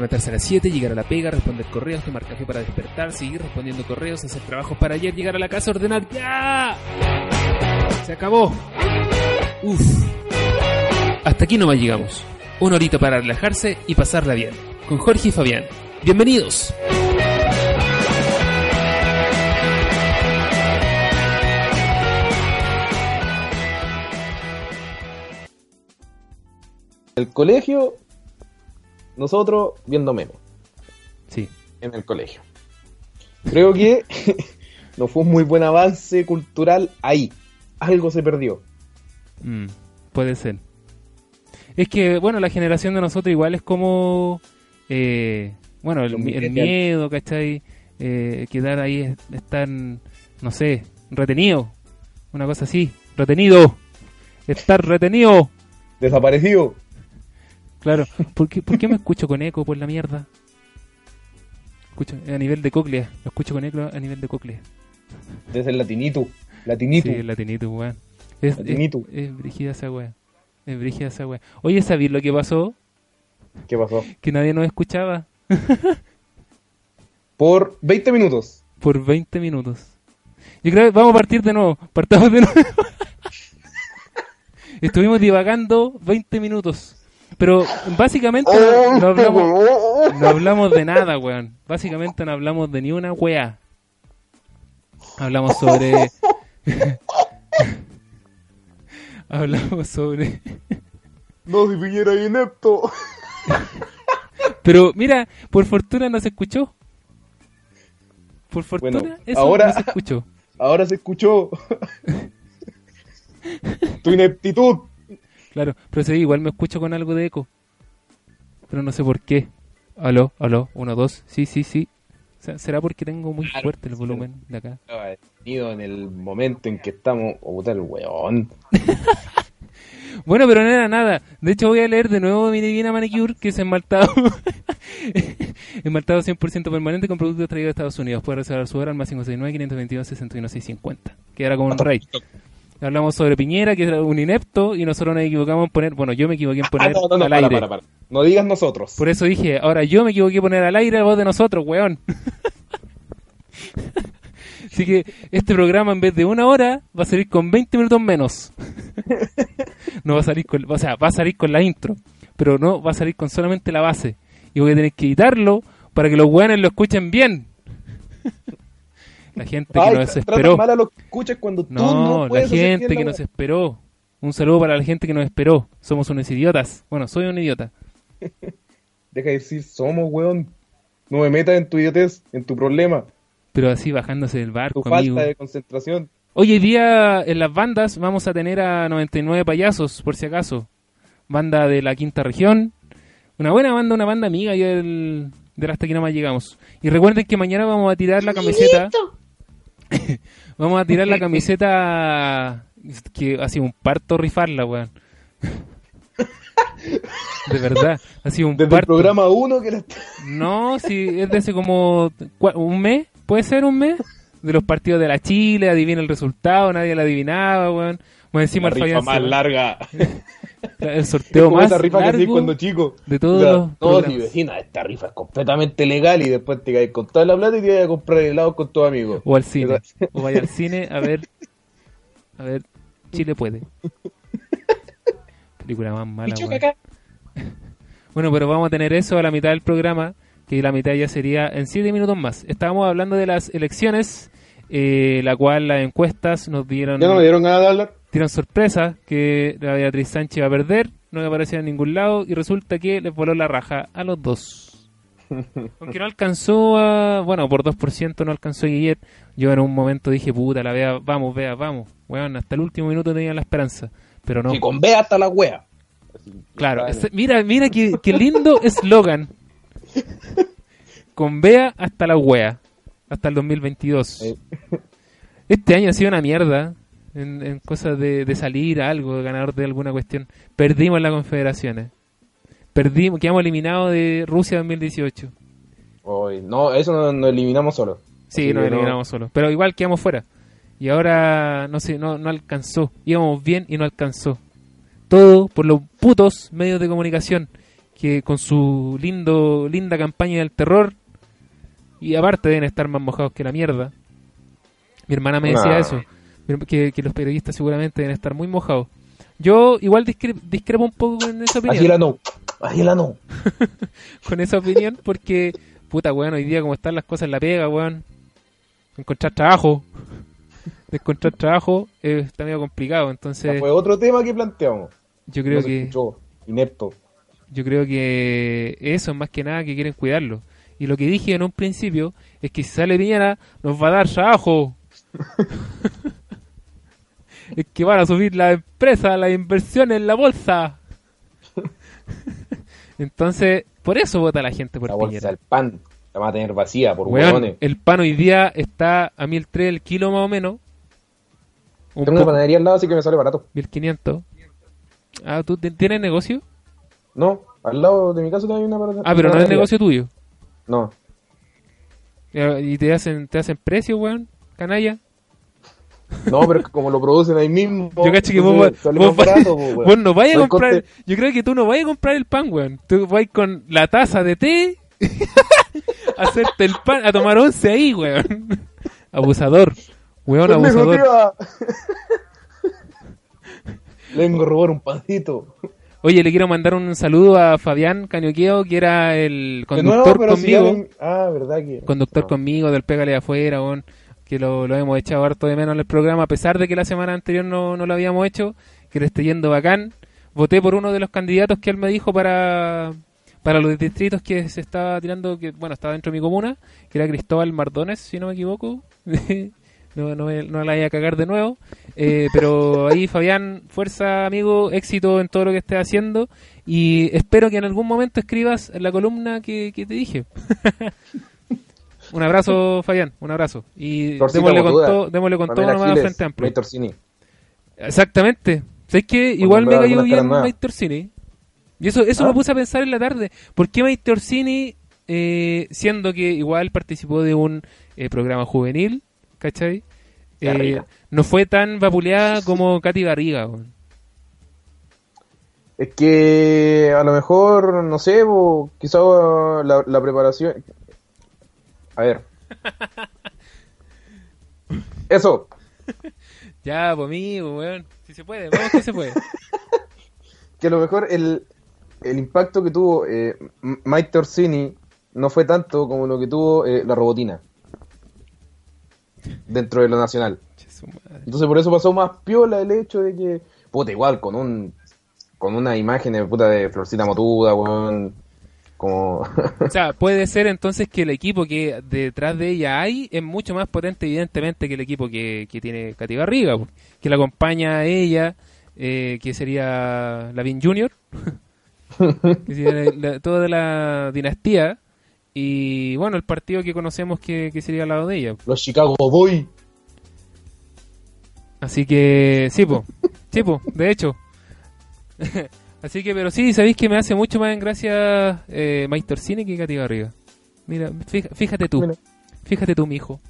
Levantarse a las 7, llegar a la pega, responder correos, tomar café para despertar, seguir respondiendo correos, hacer trabajos para ayer, llegar a la casa, ordenar. ¡Ya! Se acabó. Uf. Hasta aquí nomás llegamos. Una horita para relajarse y pasarla bien. Con Jorge y Fabián. Bienvenidos. El colegio, nosotros viendo memes Sí. en el colegio. Creo que no fue un muy buen avance cultural ahí. Algo se perdió. Mm, puede ser. Es que, bueno, la generación de nosotros igual es como, eh, bueno, el, el miedo, ¿cachai? Eh, quedar ahí, es- estar, no sé, retenido. Una cosa así, retenido. Estar retenido. Desaparecido. Claro. ¿Por qué, por qué me escucho con eco por la mierda? Escucho a nivel de cóclea. Lo escucho con eco a nivel de cóclea. Desde el latinito. Latinito. Sí, el latinito, weón. Es, es, Latinito. es brígida esa weá. Es brígida esa weá. Oye, ¿sabéis lo que pasó? ¿Qué pasó? Que nadie nos escuchaba. Por 20 minutos. por 20 minutos. Yo creo que vamos a partir de nuevo. Partamos de nuevo. Estuvimos divagando 20 minutos. Pero básicamente no, no hablamos, no hablamos de nada, weón. Básicamente no hablamos de ni una weá. Hablamos sobre... hablamos sobre... No, si es inepto. Pero mira, por fortuna no se escuchó. Por fortuna Bueno, eso ahora- no se escuchó. Ahora se escuchó. tu ineptitud. Claro, pero sí, igual me escucho con algo de eco. Pero no sé por qué. Aló, aló, uno, dos, sí, sí, sí. ¿Será porque tengo muy Claro, fuerte el volumen de acá? Detenido en el momento en que estamos. Oh, puta el weón. Bueno, pero no era nada. De hecho, voy a leer de nuevo mi divina manicure, que es esmaltado. esmaltado 100% permanente con productos traídos de Estados Unidos. Puede reservar su hora al más 569 522 61650 Que era como un rey. Hablamos sobre Piñera, que era un inepto, y nosotros nos equivocamos en poner. Bueno, yo me equivoqué en Ah, poner no, no, no, al para, aire. para, para. No digas nosotros. Por eso dije, ahora yo me equivoqué en poner al aire la voz de nosotros, weón. Así que este programa en vez de una hora va a salir con 20 minutos menos. No va a salir con, o sea, va a salir con la intro, pero no va a salir con solamente la base. Y voy a tener que editarlo para que los weones lo escuchen bien. La gente que nos esperó. tratas mal a los que escuchas cuando tú no, No, la gente la que nos esperó. Un saludo para la gente que nos esperó. Somos unos idiotas. Bueno, soy un idiota. Deja de decir somos, weón. No me metas en tu idiotez, en tu problema, Pero así bajándose del tu barco, falta amigo. de concentración. Hoy día en las bandas vamos a tener a 99 payasos, por si acaso. Banda de la quinta región. Una buena banda, una banda amiga y del, del hasta aquí nomás llegamos. Y recuerden que mañana vamos a tirar la camiseta. vamos a tirar la camiseta que ha sido un parto rifarla, weón. De verdad, ha sido un Desde el parto. programa 1 que la... No, sí, es de hace como un mes, puede ser un mes, de los partidos de la Chile, adivina el resultado, nadie lo adivinaba, weón. Más encima la el rifa más larga. El sorteo Como más esa rifa que largo cuando chico. de todos O sea, los no, programas. si vecina, esta rifa es completamente legal y después te caes con toda la plata y te vas a comprar helado con tus amigos. O al cine, ¿Verdad? o vaya al cine a ver, a ver, Chile puede. Película más mala. Bueno, pero vamos a tener eso a la mitad del programa, que la mitad ya sería en siete minutos más. Estábamos hablando de las elecciones, eh, la cual las encuestas nos dieron, Ya no me dieron ganas de hablar. Dieron sorpresa que la Beatriz Sánchez iba a perder, no aparecía en ningún lado y resulta que les voló la raja a los dos. Aunque no alcanzó a. Bueno, por 2% no alcanzó ayer. Yo en un momento dije, puta, la vea, vamos, vea, vamos. Weón, hasta el último minuto tenía la esperanza. Pero no. Y con B hasta la wea. Claro, mira, mira qué, qué lindo eslogan. Con Bea hasta la wea. Hasta el 2022. Eh. Este año ha sido una mierda. En, en cosas de, de salir a algo, de ganador de alguna cuestión. Perdimos las confederaciones. Perdimos, quedamos eliminados de Rusia 2018. Hoy- no, eso nos no eliminamos solo. Sí, nos que no- eliminamos solos. Pero igual quedamos fuera. Y ahora, no sé, no, no alcanzó. Íbamos bien y no alcanzó. Todo por los putos medios de comunicación que con su lindo linda campaña del terror y aparte deben estar más mojados que la mierda. Mi hermana me decía Nah. eso, que, que los periodistas seguramente deben estar muy mojados. Yo igual discre- discrepo un poco con esa opinión Así la no. Así la no. con esa opinión porque, puta, weón, hoy día como están las cosas en la pega, weón, encontrar trabajo, encontrar trabajo eh, está medio complicado, entonces Fue otro tema que planteamos. yo creo No que escuchó. Inepto. yo creo que eso es más que nada que quieren cuidarlo. Y lo que dije en un principio es que si sale Piñera nos va a dar trabajo. es que van a subir la empresa, las inversiones en la bolsa. Entonces, por eso vota la gente por la bolsa Piñera. del pan. La van a tener vacía por Weón, hueones. el pan hoy día está a 1003 el kilo más o menos. Un Tengo una panadería al lado, así que me sale barato. 1500. Ah, ¿tú tienes negocio? No, al lado de mi casa también hay una panadería. Ah, pero no es negocio tuyo. No. ¿Y te hacen, te hacen precio, weón? Canalla. No, pero como lo producen ahí mismo. Yo cacho que vos, vos, más barato, weón. vos no vayas a comprar. coste. Yo creo que tú no vayas a comprar el pan, weón. Tú vas con la taza de té a hacerte el pan, a tomar once ahí, weón. Abusador. Weón, abusador. Le vengo a robar un pancito. Oye, le quiero mandar un saludo a Fabián Cañoqueo, que era el nuevo, conductor si ya conmigo. ven- Ah, verdad que. conductor No. conmigo del Pégale afuera, weón, que lo, lo hemos echado harto de menos en el programa, a pesar de que la semana anterior no, no lo habíamos hecho, que le esté yendo bacán. Voté por uno de los candidatos que él me dijo para, para los distritos que se estaba tirando, que bueno, estaba dentro de mi comuna, que era Cristóbal Mardones, si no me equivoco. no, no, me- no la vaya a cagar de nuevo. Eh, pero ahí, Fabián, fuerza, amigo, éxito en todo lo que estés haciendo. Y espero que en algún momento escribas la columna que, que te dije. un abrazo, Fabián, un abrazo. Y démosle con todo, démosle con todo Pamela nomás a Giles, Frente Amplio. May Torsini. Exactamente. ¿Sabes qué? Igual me cayó bien. Mike Torsini. Y eso, eso ¿Ah? me puse a pensar en la tarde. ¿Por qué Mike Torsini, eh, siendo que igual participó de un eh, programa juvenil, ¿cachai? Eh, no fue tan vapuleada como Katy Garriga. Es que a lo mejor, no sé, po, quizá la, la preparación. A ver. Eso. Ya, pues amigo, weón. Si se puede, vamos que se puede. Que a lo mejor el, el impacto que tuvo eh, Mike Torsini no fue tanto como lo que tuvo eh, la robotina. Dentro de lo nacional. Entonces por eso pasó más piola el hecho de que, puta, igual, con un con una imagen de puta de Florcita Motuda, weón, como... O sea, puede ser entonces que el equipo que detrás de ella hay es mucho más potente, evidentemente, que el equipo que, que tiene Katy Barriga, que la acompaña a ella, eh, que sería Lavin Junior, que sería la- toda la dinastía, y bueno, el partido que conocemos que, que sería al lado de ella. Los Chicago Boys. Así que, sí, po, sí, po, de hecho. Así que, pero sí, sabéis que me hace mucho más en gracia eh, Mike Torsini que Katy Barriga. Mira, fíjate tú, Mira. fíjate tú, mijo.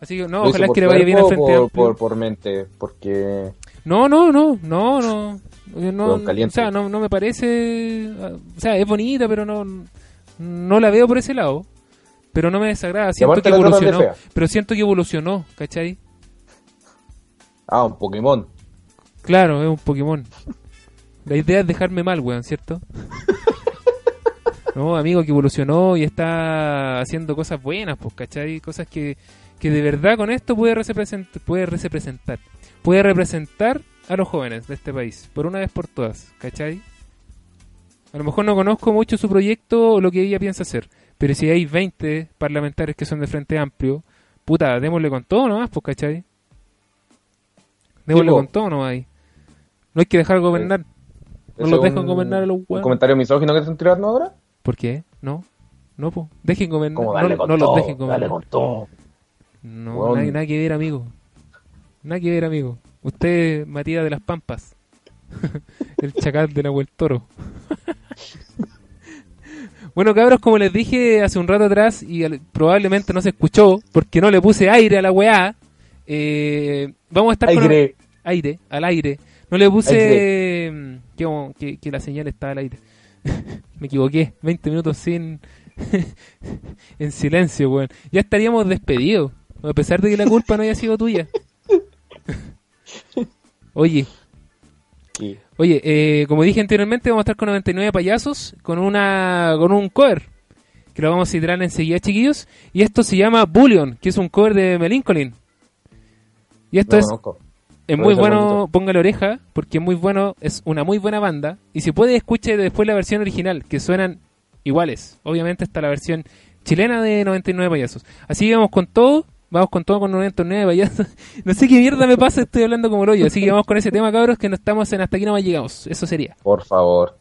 Así que, no, ¿Lo ojalá que le por vaya bien al frente por, por mente, porque... No, no, no, no, no. No o sea, no, no me parece. O sea, es bonita, pero no, no la veo por ese lado. Pero no me desagrada. Siento que evolucionó. Pero siento que evolucionó, ¿cachai? Ah, un Pokémon. Claro, es un Pokémon. La idea es dejarme mal, weón, ¿cierto? No, amigo, que evolucionó y está haciendo cosas buenas, pues, ¿cachai? Cosas que, que de verdad con esto puede representar, puede representar, puede representar a los jóvenes de este país, por una vez por todas, ¿cachai? A lo mejor no conozco mucho su proyecto o lo que ella piensa hacer. Pero si hay 20 parlamentarios que son de Frente Amplio, puta, démosle con todo nomás, pues, ¿cachai? Démosle con todo nomás ahí. No hay que dejar gobernar. No ¿Ese los dejan un- gobernar a los ¿Un huevos. comentario misógino que están tirando ahora? ¿Por qué? No. No, pues. Dejen gobernar. No, con los dejen gobernar. dale con todo. No, Weón. nada, nada que ver, amigo. Nada que ver, amigo. Usted, Matías de las Pampas. el chacal de Nahuel Toro. bueno, cabros, como les dije hace un rato atrás, y probablemente no se escuchó, porque no le puse aire a la weá, eh, vamos a estar con... Aire. Aire, al aire. No le puse mm, que, que- que la señal está al aire. Me equivoqué. 20 minutos sin... en silencio, weón. Ya estaríamos despedidos. A pesar de que la culpa no haya sido tuya. Oye, oye, eh, como dije anteriormente, vamos a estar con 99 payasos con una con un cover que lo vamos a citar enseguida, chiquillos. Y esto se llama Bullion, que es un cover de Melincolin. Y esto No es. Es muy bueno, bonito. póngale oreja, porque es muy bueno, es una muy buena banda. Y si puede, escuche después la versión original, que suenan iguales. Obviamente está la versión chilena de 99 payasos. Así que vamos con todo, vamos con todo con 99 payasos. No sé qué mierda me pasa, estoy hablando como el hoyo. Así que vamos con ese tema, cabros, que no estamos en hasta aquí no más llegamos. Eso sería. Por favor.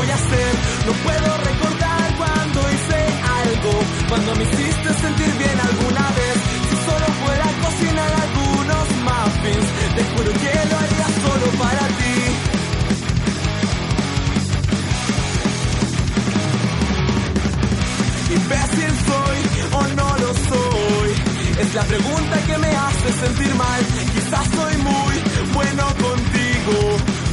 No puedo recordar cuando hice algo. Cuando me hiciste sentir bien alguna vez. Si solo fuera cocinar algunos muffins. Te juro que lo haría solo para ti. Imbécil soy o no lo soy. Es la pregunta que me hace sentir mal. Quizás soy muy bueno contigo.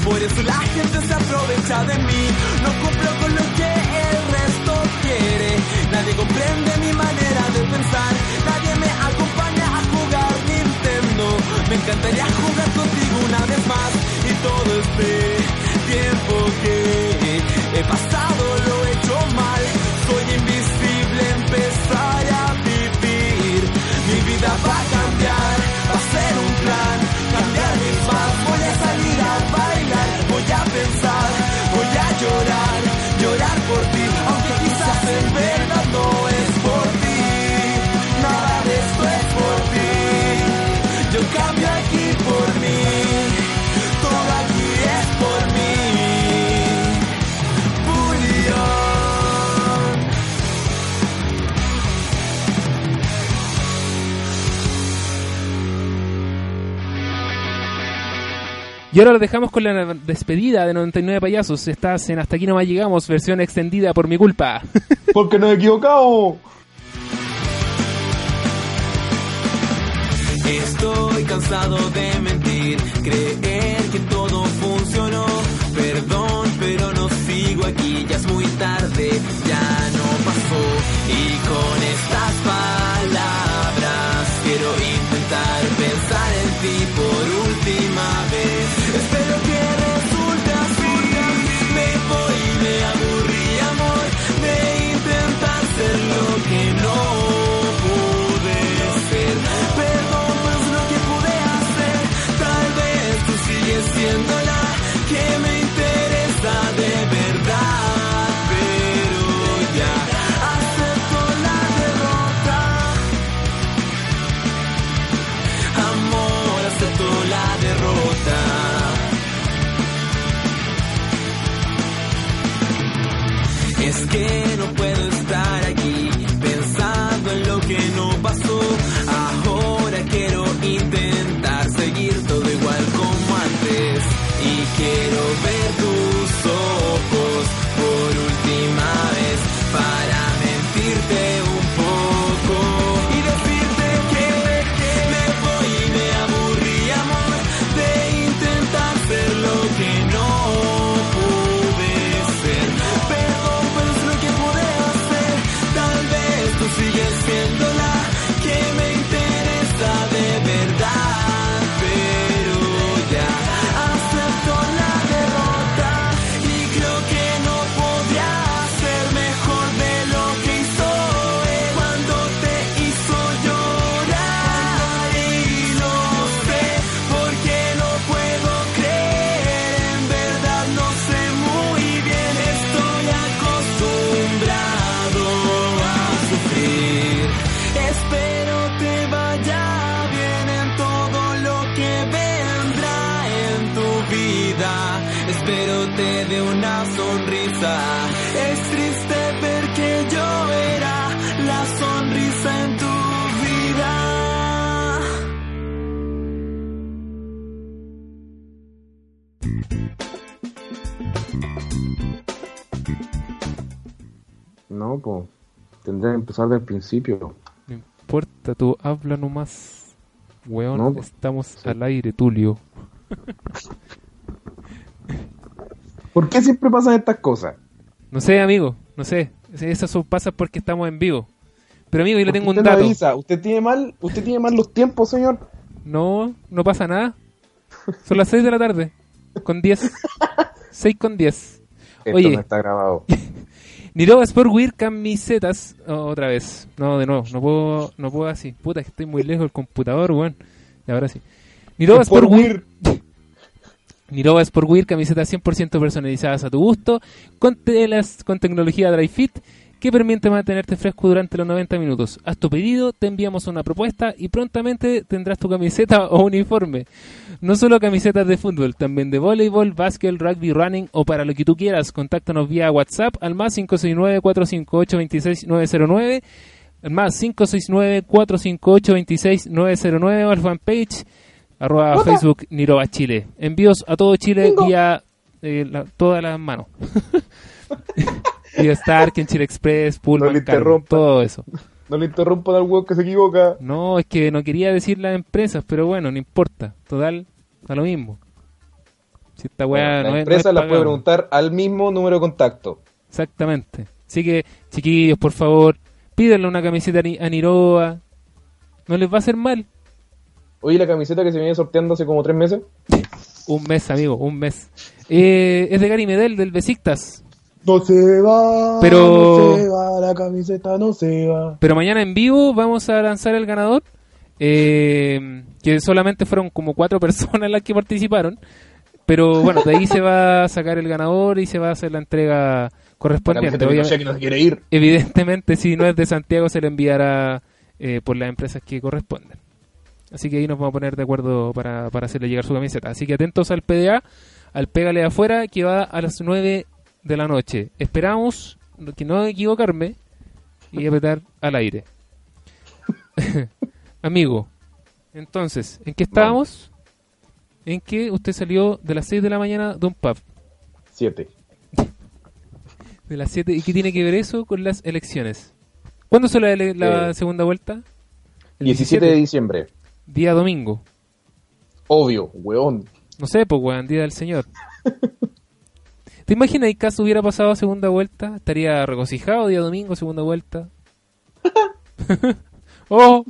Por eso la gente se aprovecha de mí. No cumplo con lo que el resto quiere. Nadie comprende mi manera de pensar. Y ahora lo dejamos con la despedida de 99 payasos. Estás en Hasta aquí no más llegamos, versión extendida por mi culpa. Porque no he equivocado. Estoy cansado de mentir, creer que todo funcionó. Perdón, pero no sigo aquí, ya es muy tarde, ya no pasó. Y con estas palabras quiero intentar pensar en ti Es No, pues. Tendría que empezar del principio. No importa, tú habla nomás. Weón, No, estamos sí. al aire, Tulio. ¿Por qué siempre pasan estas cosas? No sé, amigo, no sé. Eso son- pasa porque estamos en vivo. Pero amigo, yo le tengo un dato. avisa. ¿Usted tiene mal, usted tiene mal los tiempos, señor? No, no pasa nada. Son las 6 de la tarde. Con 10. 6 con 10. Esto Oye. no está grabado. Nirova Sportwear camisetas. Oh, otra vez. No, de nuevo. No puedo, no puedo así. Puta, que estoy muy lejos del computador, weón. Y ahora sí. Nirova Por Sportwear. Nirova Sportwear, camisetas 100% personalizadas a tu gusto, con telas con tecnología Dry Fit que permite mantenerte fresco durante los 90 minutos. Haz tu pedido, te enviamos una propuesta y prontamente tendrás tu camiseta o uniforme. No solo camisetas de fútbol, también de voleibol, básquet, rugby, running o para lo que tú quieras. Contáctanos vía WhatsApp al más 569-458-26909, al más 569-458-26909 o al fanpage arroba Facebook Nirova Chile. Envíos a todo Chile vía eh, la- todas las manos. en Chile Express, Pullman, No le Cargo, interrumpa. todo eso. No le interrumpan al huevo que se equivoca. No, es que no quería decir las empresas, pero bueno, no importa. Total, da lo mismo. Si esta weá la no no empresa es las puede preguntar al mismo número de contacto. Exactamente. Así que, chiquillos, por favor, pídenle una camiseta a Niroa. No les va a hacer mal. Oye, la camiseta que se viene sorteando hace como tres meses. Un mes, amigo, un mes. Eh, es de Gary Medel, del Besiktas. No se va, Pero- no se va, la camiseta no se va. Pero mañana en vivo vamos a lanzar el ganador. eh, que solamente fueron como cuatro personas las que participaron. Pero bueno, de ahí se va a sacar el ganador y se va a hacer la entrega La correspondiente. camiseta de Obvia- Pinochet que no se quiere ir. evidentemente, si no es de Santiago, se le enviará eh, por las empresas que corresponden. Así que ahí nos vamos a poner de acuerdo para, para hacerle llegar su camiseta. Así que atentos al PDA, al Pégale afuera, que va a las 9 de la noche. Esperamos que no equivocarme y apretar al aire. Amigo, entonces, ¿en qué estábamos? En que usted salió de las 6 de la mañana de un pub. Siete. De las 7. ¿Y qué tiene que ver eso con las elecciones? ¿Cuándo son la, la Eh, segunda vuelta? El 17 de diciembre. Día domingo. Obvio, weón. No sé, pues, weón, Día del Señor. ¿Te imaginas que caso hubiera pasado a segunda vuelta? Estaría regocijado día domingo, segunda vuelta. ¡Oh!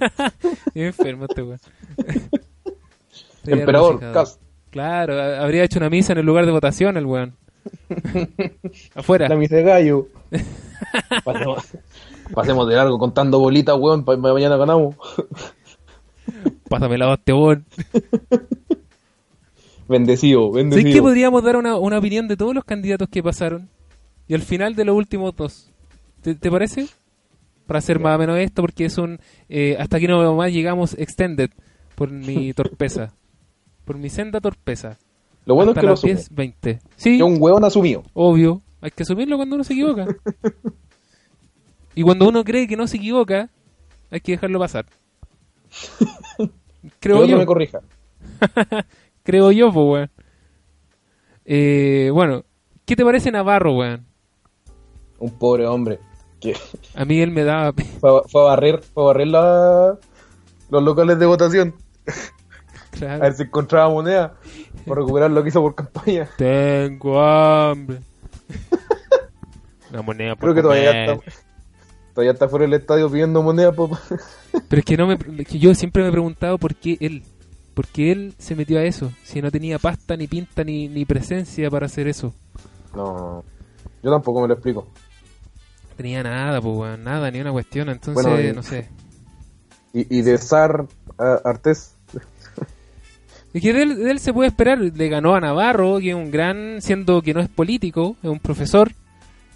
Enfermo este weón. Emperador. Cas. Claro, ha- habría hecho una misa en el lugar de votación el weón. Afuera. La misa de gallo. pasemos, pasemos de largo contando bolitas, weón, para mañana ganamos. Pásame la weón. Bendecido, ¿Sabes bendecido. que podríamos dar una, una opinión de todos los candidatos que pasaron? Y al final de los últimos dos. ¿Te, te parece? Para hacer más o menos esto, porque es un... eh, hasta aquí no más llegamos extended por mi torpeza. por mi senda torpeza. Lo bueno hasta es que lo. 10, 20. Sí, Que un weón asumido. obvio. Hay que asumirlo cuando uno se equivoca. y cuando uno cree que no se equivoca, hay que dejarlo pasar. Creo yo. me corrija. Creo yo, pues, weón. Eh, bueno, ¿qué te parece Navarro, weón? Un pobre hombre. Que A mí él me da... fue, a- fue a barrer, fue a barrer la- los locales de votación. A ver si encontraba moneda. Por recuperar lo que hizo por campaña. Tengo hambre. Una moneda por Creo que todavía está. Todavía está fuera del estadio pidiendo moneda, papá. Pero es que no me, es que yo siempre me he preguntado por qué él, por qué él se metió a eso, si no tenía pasta ni pinta ni, ni presencia para hacer eso. No, yo tampoco me lo explico. No tenía nada, pues nada, ni una cuestión, entonces Bueno, y- no sé. Y, y de Sar Artés, Es que de él, de él se puede esperar, le ganó a Navarro, que es un gran, siendo que no es político, es un profesor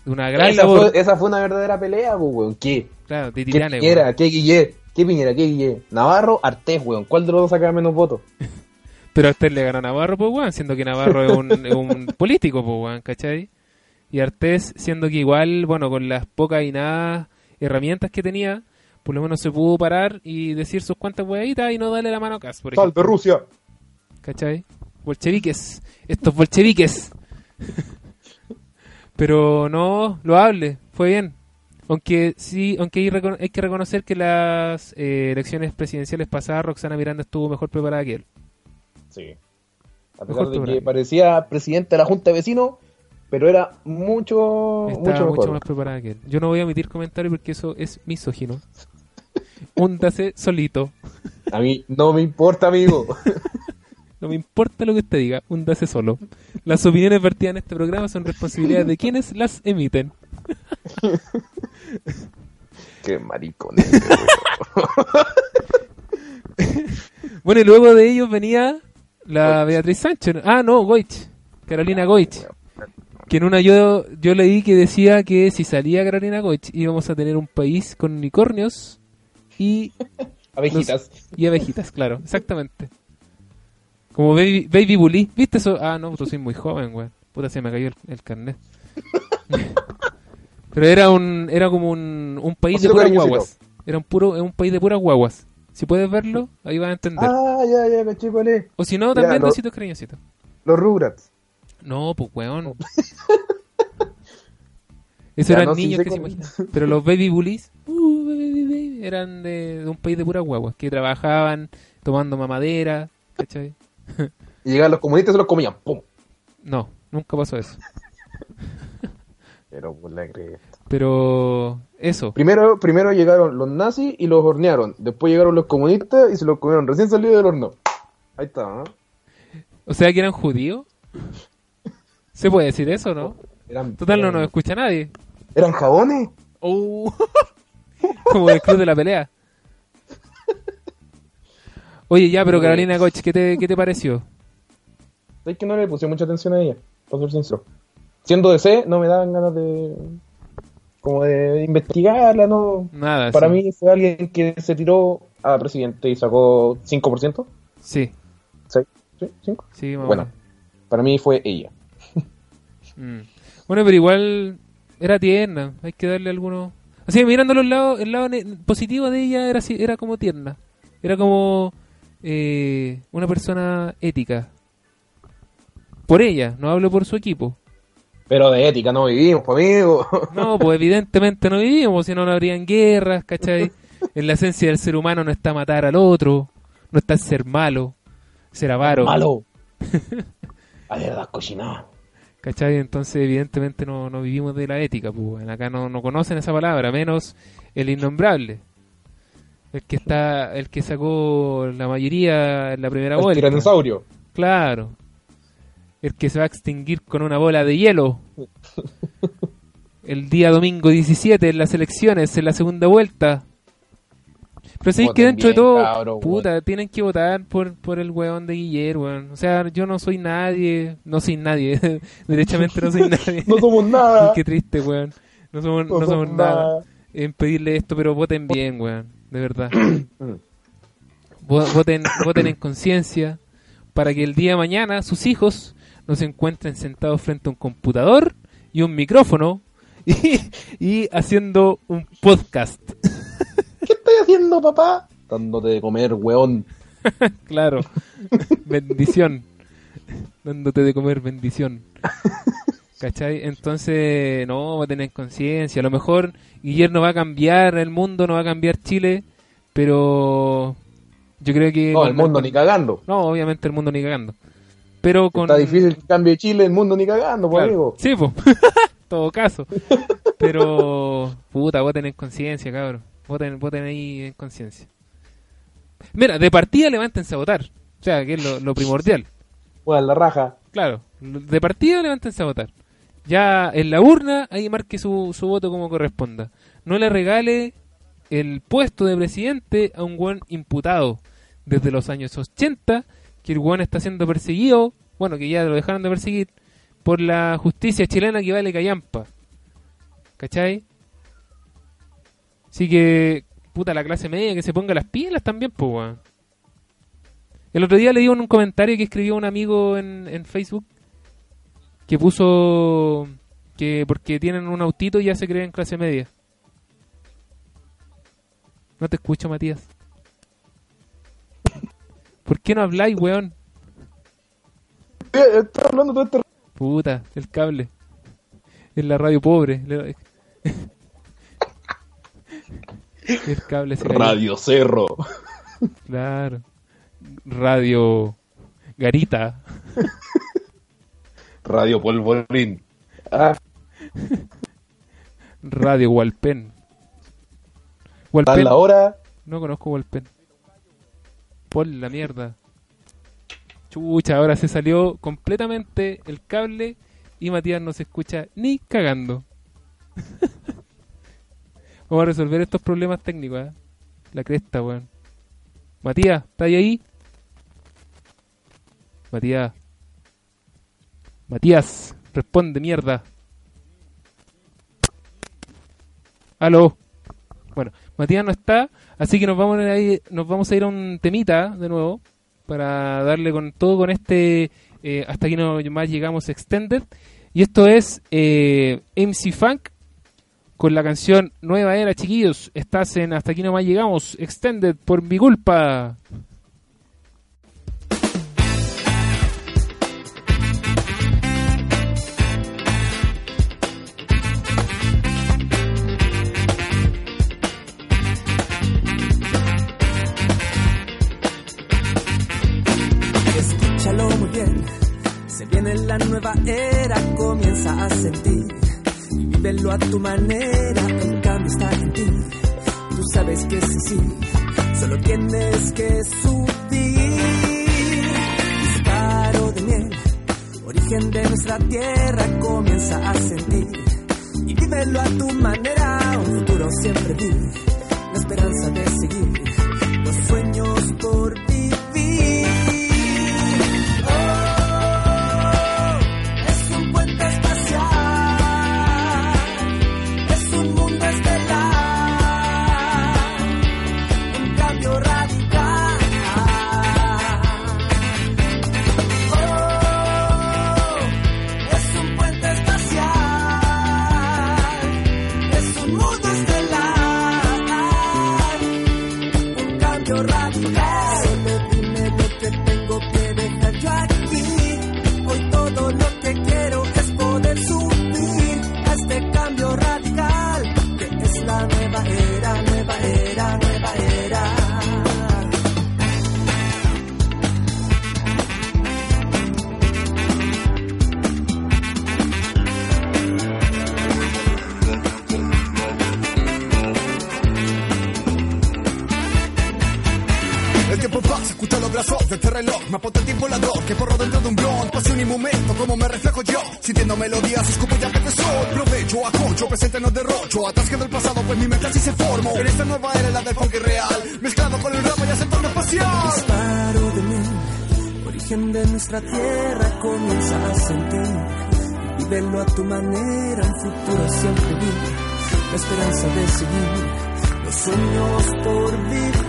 de una gran esa labor, fue, esa fue una verdadera pelea, pues, weón. ¿Qué? claro, de ¿Qué tiranes, Piñera? weón. ¿Qué Guille? ¿Qué Piñera? ¿Qué Guille? Navarro, Artés, weón. ¿Cuál de los dos saca menos votos? Pero Artés le ganó a Navarro, pues, weón, siendo que Navarro es un, es un político, pues, weón, ¿cachai? Y Artés, siendo que igual, bueno, con las pocas y nada herramientas que tenía, por lo menos se pudo parar y decir sus cuantas huevitas y no darle la mano a Cas, por ejemplo. ¡Salve Rusia! ¿Cachai? Bolcheviques. Estos bolcheviques. Pero no, lo hable, fue bien. Aunque sí, aunque hay, que reconocer que las eh, elecciones presidenciales pasadas Roxana Miranda estuvo mejor preparada que él. Sí. A pesar de que parecía presidente de la Junta de Vecinos, pero era mucho, Estaba mucho mucho, mejor. más preparada que él. Yo no voy a emitir comentarios porque eso es misógino. Húndase solito. A mí no me importa, amigo. No me importa lo que usted diga, húndase solo. Las opiniones vertidas en este programa son responsabilidad de quienes las emiten. Qué maricón. Bueno, y luego de ellos venía la Beatriz Sánchez. Ah, no, Goich. Carolina Goich. Que en una yo, yo leí que decía que si salía Carolina Goich íbamos a tener un país con unicornios y, Abejitas. y abejitas, claro, exactamente. Como Baby, baby Bully. ¿Viste eso? Ah, no, tú soy muy joven, güey. Puta, se me cayó el, el carnet. Pero era un era como un, un país de puras guaguas. Era un puro un país de puras guaguas. Si puedes verlo, ahí vas a entender. Ah, ya, ya, caché cuál es. O si no, también lo- besitos cariñositos. Los Rugrats. No, pues weón. Oh. Esos Ya, eran no, niños que se imaginan. Pero los baby bullies, uh, baby, baby, eran de, de un país de puras guaguas que trabajaban tomando mamadera, ¿cachai? Y llegaban los comunistas y se los comían. ¡Pum! No, nunca pasó eso. Pero por la cresta. Pero eso, Primero, primero llegaron los nazis y los hornearon. Después llegaron los comunistas y se los comieron recién salido del horno. Ahí está, ¿no? o sea que eran judíos. ¿Se puede decir eso, no? Eran, Total, no eran- nos escucha nadie. ¿Eran jabones? Oh. Como el club de la pelea. Oye, ya, pero Carolina Koch, ¿qué te, qué te pareció? Es que no le puse mucha atención a ella, para ser sincero. Siendo de C, no me daban ganas de. Como de investigarla, ¿no? Nada. Para sí. mí fue alguien que se tiró a presidente y sacó 5%. Sí, ¿6? ¿Sí? ¿5? sí, o Bueno, para mí fue ella. Mm. Bueno, pero igual era tierna. Hay que darle algunos. Así que mirando los lados, el lado positivo de ella era era como tierna. Era como eh, una persona ética. Por ella, no hablo por su equipo. Pero de ética no vivimos, pues, amigo. No, pues evidentemente no vivimos, si no, no habrían guerras, ¿cachai? En la esencia del ser humano no está matar al otro, no está ser malo, ser avaro, Malo. A ver, las cochinadas. ¿cachai? Entonces evidentemente no, no vivimos de la ética, pues acá no, no conocen esa palabra, menos el innombrable. El que está, el que sacó la mayoría en la primera El vuelta. tiranosaurio. Claro. El que se va a extinguir con una bola de hielo. El día domingo 17 en las elecciones, en la segunda vuelta. Pero sabéis que dentro de todo, puta, tienen que votar por, por el weón de Guillermo, weón. O sea, yo no soy nadie, no soy nadie, derechamente no soy nadie. No somos nada. Qué triste, weón. No somos, no somos nada en pedirle esto, pero voten bien, weón, de verdad. Vo- voten, voten en conciencia para que el día de mañana sus hijos no se encuentren sentados frente a un computador y un micrófono y, y haciendo un podcast. ¿Qué estás haciendo, papá? Dándote de comer, weón. Claro, bendición. Dándote de comer bendición. ¿Cachai? Entonces, no, voten en conciencia. A lo mejor Guillermo va a cambiar el mundo, no va a cambiar Chile, pero yo creo que... No, el mundo ni cagando. No, obviamente el mundo ni cagando. Pero con... Está difícil que cambie Chile, el mundo ni cagando, pues, Claro. amigo. Sí, pues. todo caso. Pero, puta, voten en conciencia, cabrón. Voten, voten ahí en conciencia. Mira, de partida levántense a votar. O sea, que es lo, lo primordial. Bueno, la raja. Claro, de partida levántense a votar. Ya en la urna, ahí marque su, su voto como corresponda. No le regale el puesto de presidente a un buen imputado desde los años 80, que el buen está siendo perseguido, bueno, que ya lo dejaron de perseguir, por la justicia chilena que vale callampa. ¿Cachai? Así que, puta, la clase media que se ponga las pilas también, pues, weón. El otro día leí un comentario que escribió un amigo en, en Facebook que puso que porque tienen un autito ya se creen clase media. No te escucho, Matías. ¿Por qué no habláis, weón? Eh, Estoy hablando todo este Puta, el cable. Es la radio pobre. Le- El cable se cayó. Radio Cerro. Claro. Radio Garita. Radio Polvorín. Ah, Radio Walpen. a Walpen. la hora. No conozco Walpen. Por la mierda. Chucha, ahora se salió completamente el cable y Matías no se escucha ni cagando. Vamos a resolver estos problemas técnicos, ¿eh? La cresta, weón. Matías, ¿estás ahí? Matías. Matías, responde, mierda. Aló. Bueno, Matías no está, así que nos vamos a ir, a un temita de nuevo para darle con todo con este eh, hasta aquí no más llegamos extended y esto es eh, MC Funk con la canción Nueva Era, chiquillos. Estás en hasta aquí no más llegamos extended por mi culpa. La nueva era, comienza a sentir y vívelo a tu manera, el cambio está en ti. Tú sabes que sí, sí, solo tienes que subir. Disparo de miel, origen de nuestra tierra, comienza a sentir y vívelo a tu manera, un futuro siempre vi, la esperanza de seguir, los sueños por vivir. Así se formó. En esta nueva era, la del funk real. Mezclado con el rap y torno espacial. disparo de miel, origen de nuestra tierra, comienza a sentir. Vívelo a tu manera, un futuro siempre vi, la esperanza de seguir, los sueños por vivir.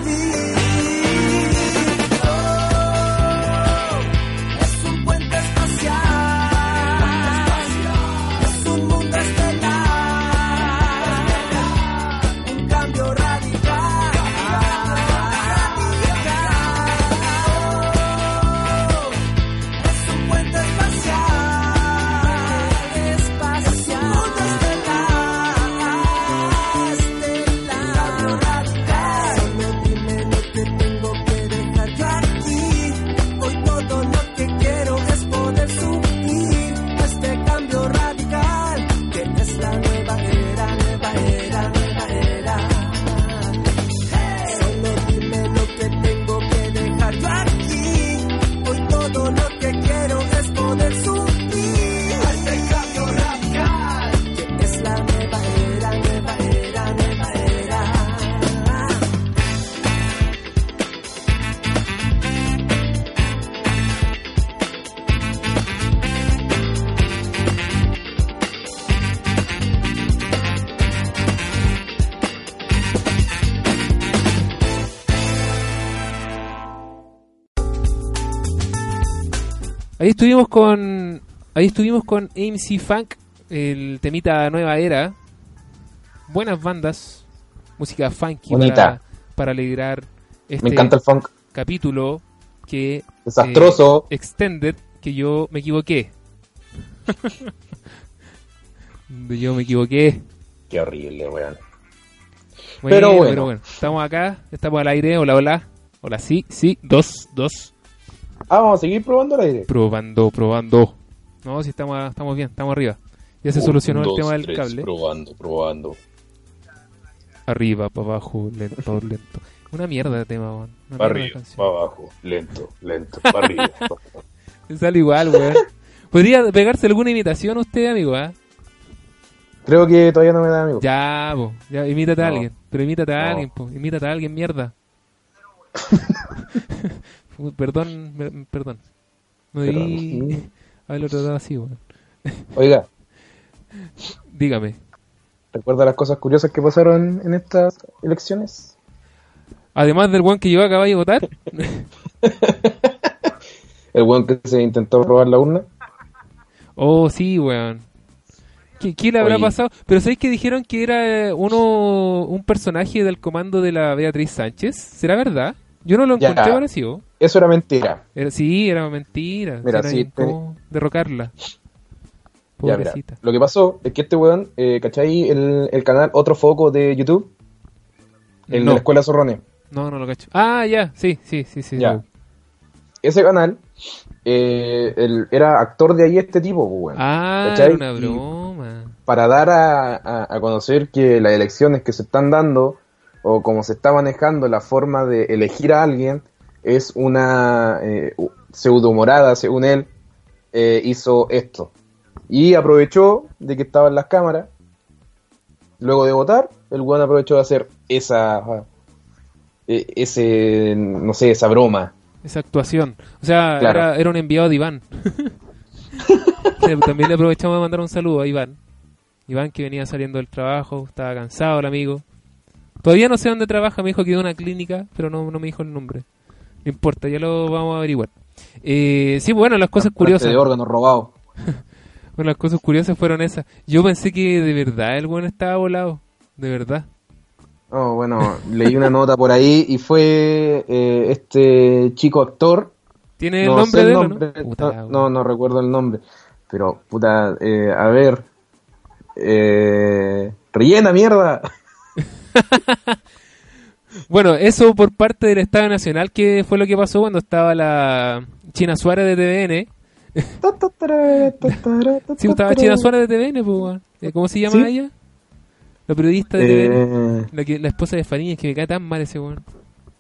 Ahí estuvimos con. Ahí estuvimos con MC Funk, el temita Nueva Era. Buenas bandas, música funky Bonita. para, para alegrar este Me encanta el funk. capítulo que Desastroso. eh, extended que yo me equivoqué. yo me equivoqué. Qué horrible, weón. Bueno, Pero bueno. pero bueno, estamos acá, estamos al aire. Hola, hola. Hola, sí, sí, dos, dos. Ah, vamos a seguir probando el aire. Probando, probando. No, si estamos, estamos bien, estamos arriba. Ya se solucionó el tema del tres, cable. Probando, probando. Arriba, para abajo, lento, lento. Una mierda de tema, weón. Para arriba, para abajo, lento, lento, para arriba. Me sale igual, weón. ¿Podría pegarse alguna imitación usted, amigo? ah? Creo que todavía no me da, amigo. Ya, po. Ya, imítate a No. alguien. Pero imítate a No. alguien, po. Imítate a alguien, mierda. Fu- perdón, me- perdón. No debí haberlo tratado así, weón. Oiga, Dígame. ¿recuerda las cosas curiosas que pasaron en estas elecciones? Además del weón que yo acababa de votar, El weón que se intentó robar la urna. oh, sí, weón. ¿Qué, qué le habrá Oye. pasado? Pero ¿sabéis que dijeron que era eh, uno un personaje del comando de la Beatriz Sánchez? ¿Será verdad? Yo no lo Ya. encontré parecido. Eso era mentira. Era, sí, era mentira. Mira, Era sí, derrocarla. Ya, mira, Pobrecita. lo que pasó es que este weón, eh, ¿cachai? El, el canal Otro Foco de YouTube, el No. de la Escuela Zorrone. No, no lo cacho. Ah, ya, sí, sí, sí, sí. Ya. Ese canal, eh, el- era actor de ahí este tipo, pues, weón. Ah, ¿Cachai? era una Y- broma. Para dar a, a- a conocer que las elecciones que se están dando, o como se está manejando la forma de elegir a alguien, es una eh, pseudomorada, según él, eh, hizo esto. Y aprovechó de que estaban las cámaras. Luego de votar, el weón aprovechó de hacer esa. eh, ese. no sé, esa broma. Esa actuación. O sea, Claro. era, era un enviado de Iván. También le aprovechamos de mandar un saludo a Iván. Iván que venía saliendo del trabajo, estaba cansado el amigo. Todavía no sé dónde trabaja, me dijo que de una clínica, pero no, no me dijo el nombre. No importa, ya lo vamos a averiguar. Eh, sí, bueno, las cosas curiosas. De órganos robados. Bueno, las cosas curiosas fueron esas. Yo pensé que de verdad el buen estaba volado. De verdad. Oh, bueno, leí una nota por ahí y fue eh, este chico actor. ¿Tiene el no nombre de él nombre, no? Puta no, no recuerdo el nombre. Pero, puta, eh, a ver. Eh, rellena, mierda. Bueno, eso por parte del Estado Nacional, que fue lo que pasó cuando estaba la China Suárez de TVN. Sí, estaba China Suárez de TVN, pues. Eh, ¿cómo se llama ¿Sí? ella? La periodista de TVN. Eh, La, que, la esposa de Fariñas, que me cae tan mal ese weón.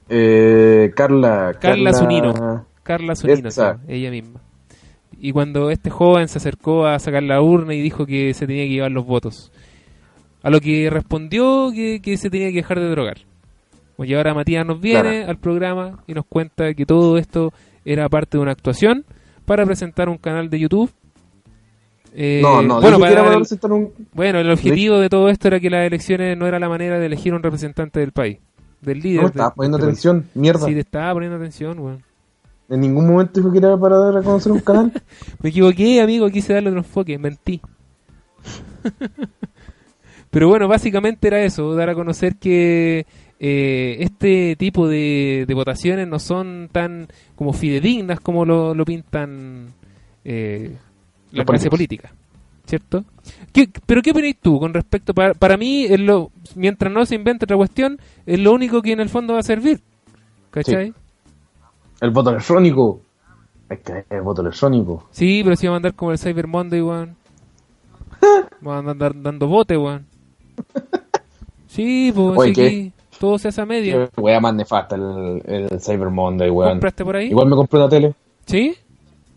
eh, Carla. Carla Zunino. Carla Zunino, Esa. sí, ella misma. Y cuando este joven se acercó a sacar la urna y dijo que se tenía que llevar los votos. A lo que respondió que, que se tenía que dejar de drogar. Y ahora Matías nos viene Claro. al programa y nos cuenta que todo esto era parte de una actuación para presentar un canal de YouTube. Eh, No, no, bueno, para el, presentar un. bueno, el objetivo de todo esto era que las elecciones no era la manera de elegir un representante del país, del líder. No estaba poniendo país. atención, mierda. Sí, te estaba poniendo atención, weón. En ningún momento dijo que era para dar a conocer un canal. Me equivoqué, amigo, quise darle otro enfoque, mentí. Pero bueno, básicamente era eso, dar a conocer que eh, este tipo de, de votaciones no son tan como fidedignas como lo, lo pintan eh, la clase política, ¿cierto? ¿Qué- ¿Pero qué opináis tú con respecto? Para, para mí, es lo, mientras no se invente otra cuestión, es lo único que en el fondo va a servir. ¿Cachai? El voto electrónico. Es que el voto electrónico. Sí, pero si va a mandar como el Cyber Monday, weón. Va a andar dando bote, weón. Sí, pues Oye, aquí todo se hace a media. Qué wea más nefasta el, el Cyber Monday, weón. ¿Compraste por ahí? Igual me compré una tele. ¿Sí?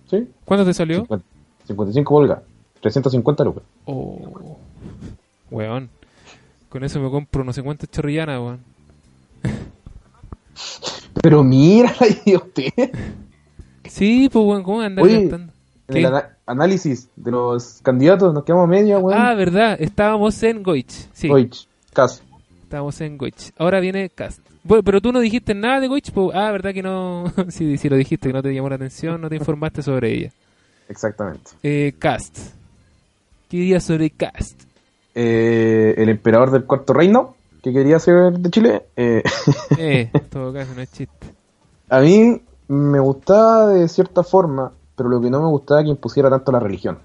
¿Sí? ¿Cuánto te salió? 50 55 pulgadas. 350 lucas. Oh, weón. Con eso me compro no sé cuántas chorrillanas, weón. Pero mira la idiotez. Sí, pues weón, ¿cómo andar Oye? En ¿Qué? Análisis de los candidatos nos quedamos a media, weón. Ah, verdad, estábamos en Goich. Sí, Goich, Cas. estábamos en Goich. Ahora viene Cast. Bueno, pero tú no dijiste nada de Goich, pues, ah, verdad que no. sí, sí lo dijiste, que no te llamó la atención, no te informaste sobre ella. Exactamente. Eh, Cast. ¿Qué dirías sobre Cast? Eh, el emperador del cuarto reino, que quería ser de Chile, eh, Eh, todo caso, no es chiste. a mí me gustaba de cierta forma, pero lo que no me gustaba es que impusiera tanto la religión.